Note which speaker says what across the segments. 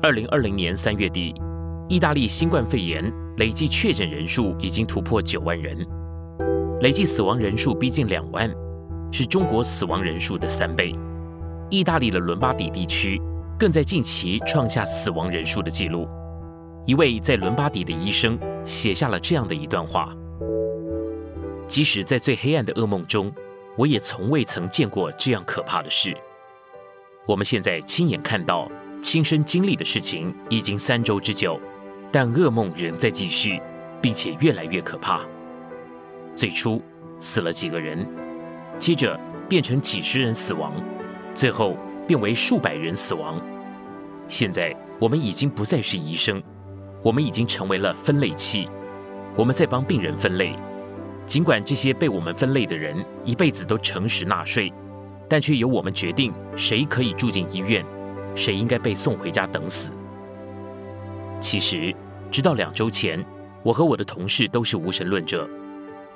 Speaker 1: 二零二零年三月底，意大利新冠肺炎累计确诊人数已经突破九万人，累计死亡人数逼近两万，是中国死亡人数的三倍。意大利的伦巴底地区更在近期创下死亡人数的记录。一位在伦巴底的医生写下了这样的一段话：即使在最黑暗的噩梦中，我也从未曾见过这样可怕的事。我们现在亲眼看到。亲身经历的事情已经三周之久，但噩梦仍在继续，并且越来越可怕。最初死了几个人，接着变成几十人死亡，最后变为数百人死亡。现在我们已经不再是医生，我们已经成为了分类器，我们在帮病人分类。尽管这些被我们分类的人一辈子都诚实纳税，但却由我们决定谁可以住进医院。谁应该被送回家等死？其实，直到两周前，我和我的同事都是无神论者，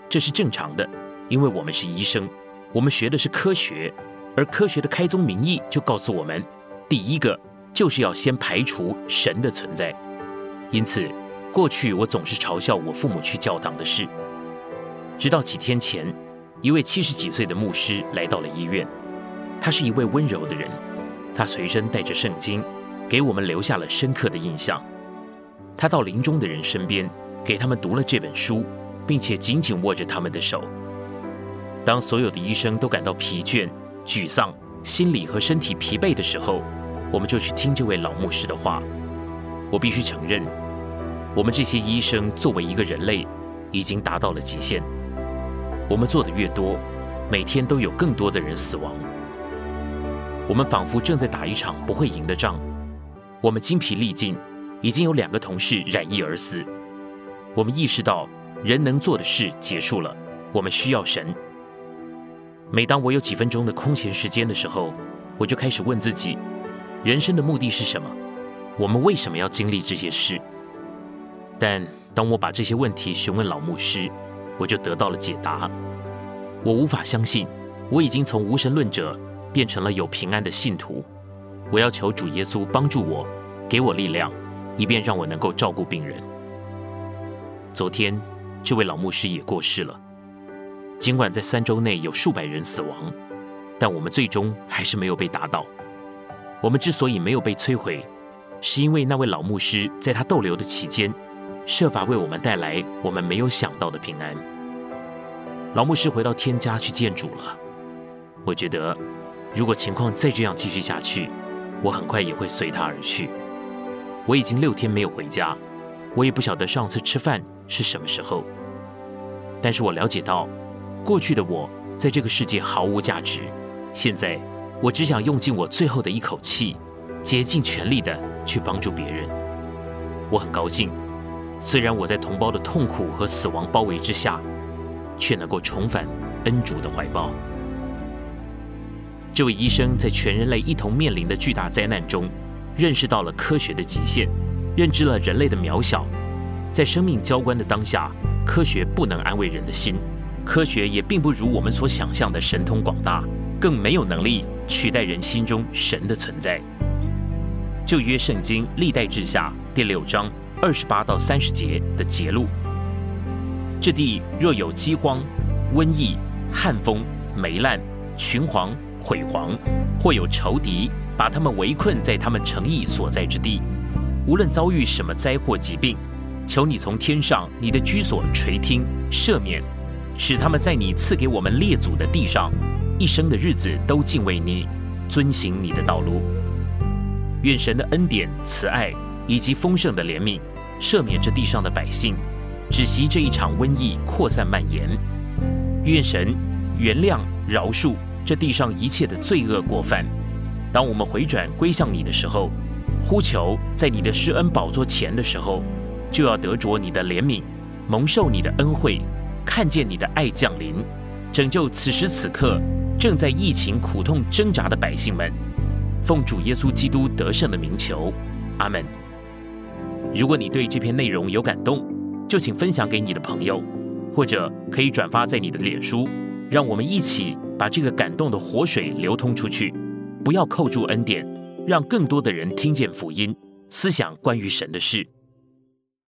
Speaker 1: 这是正常的，因为我们是医生，我们学的是科学，而科学的开宗明义就告诉我们，第一个就是要先排除神的存在。因此，过去我总是嘲笑我父母去教堂的事。直到几天前，一位七十几岁的牧师来到了医院，他是一位温柔的人。他随身带着圣经，给我们留下了深刻的印象。他到临终的人身边，给他们读了这本书，并且紧紧握着他们的手。当所有的医生都感到疲倦、沮丧、心理和身体疲惫的时候，我们就去听这位老牧师的话。我必须承认，我们这些医生作为一个人类，已经达到了极限。我们做的越多，每天都有更多的人死亡。我们仿佛正在打一场不会赢的仗，我们精疲力尽，已经有两个同事染疫而死。我们意识到人能做的事结束了，我们需要神。每当我有几分钟的空闲时间的时候，我就开始问自己：人生的目的是什么？我们为什么要经历这些事？但当我把这些问题询问老牧师，我就得到了解答。我无法相信，我已经从无神论者。变成了有平安的信徒，我要求主耶稣帮助我，给我力量，以便让我能够照顾病人。昨天，这位老牧师也过世了。尽管在三周内有数百人死亡，但我们最终还是没有被打倒。我们之所以没有被摧毁，是因为那位老牧师在他逗留的期间，设法为我们带来我们没有想到的平安。老牧师回到天家去见主了。我觉得。如果情况再这样继续下去，我很快也会随他而去。我已经六天没有回家，我也不晓得上次吃饭是什么时候。但是我了解到，过去的我在这个世界毫无价值。现在，我只想用尽我最后的一口气，竭尽全力的去帮助别人。我很高兴，虽然我在同胞的痛苦和死亡包围之下，却能够重返恩主的怀抱。这位医生在全人类一同面临的巨大灾难中，认识到了科学的极限，认知了人类的渺小。在生命交关的当下，科学不能安慰人的心，科学也并不如我们所想象的神通广大，更没有能力取代人心中神的存在。旧约圣经历代志下第六章二十八到三十节的节录：这地若有饥荒、瘟疫、旱风、霉烂、群蝗。毁蝗，或有仇敌把他们围困在他们城邑所在之地，无论遭遇什么灾祸疾病，求你从天上你的居所垂听赦免，使他们在你赐给我们列祖的地上，一生的日子都敬畏你，遵行你的道路。愿神的恩典、慈爱以及丰盛的怜悯，赦免这地上的百姓，止息这一场瘟疫扩散蔓延。愿神原谅饶恕。这地上一切的罪恶过犯，当我们回转归向你的时候，呼求在你的施恩宝座前的时候，就要得着你的怜悯，蒙受你的恩惠，看见你的爱降临，拯救此时此刻正在疫情苦痛挣扎的百姓们。奉主耶稣基督得胜的名求，阿门。如果你对这篇内容有感动，就请分享给你的朋友，或者可以转发在你的脸书，让我们一起。把这个感动的活水流通出去，不要扣住恩典，让更多的人听见福音，思想关于神的事。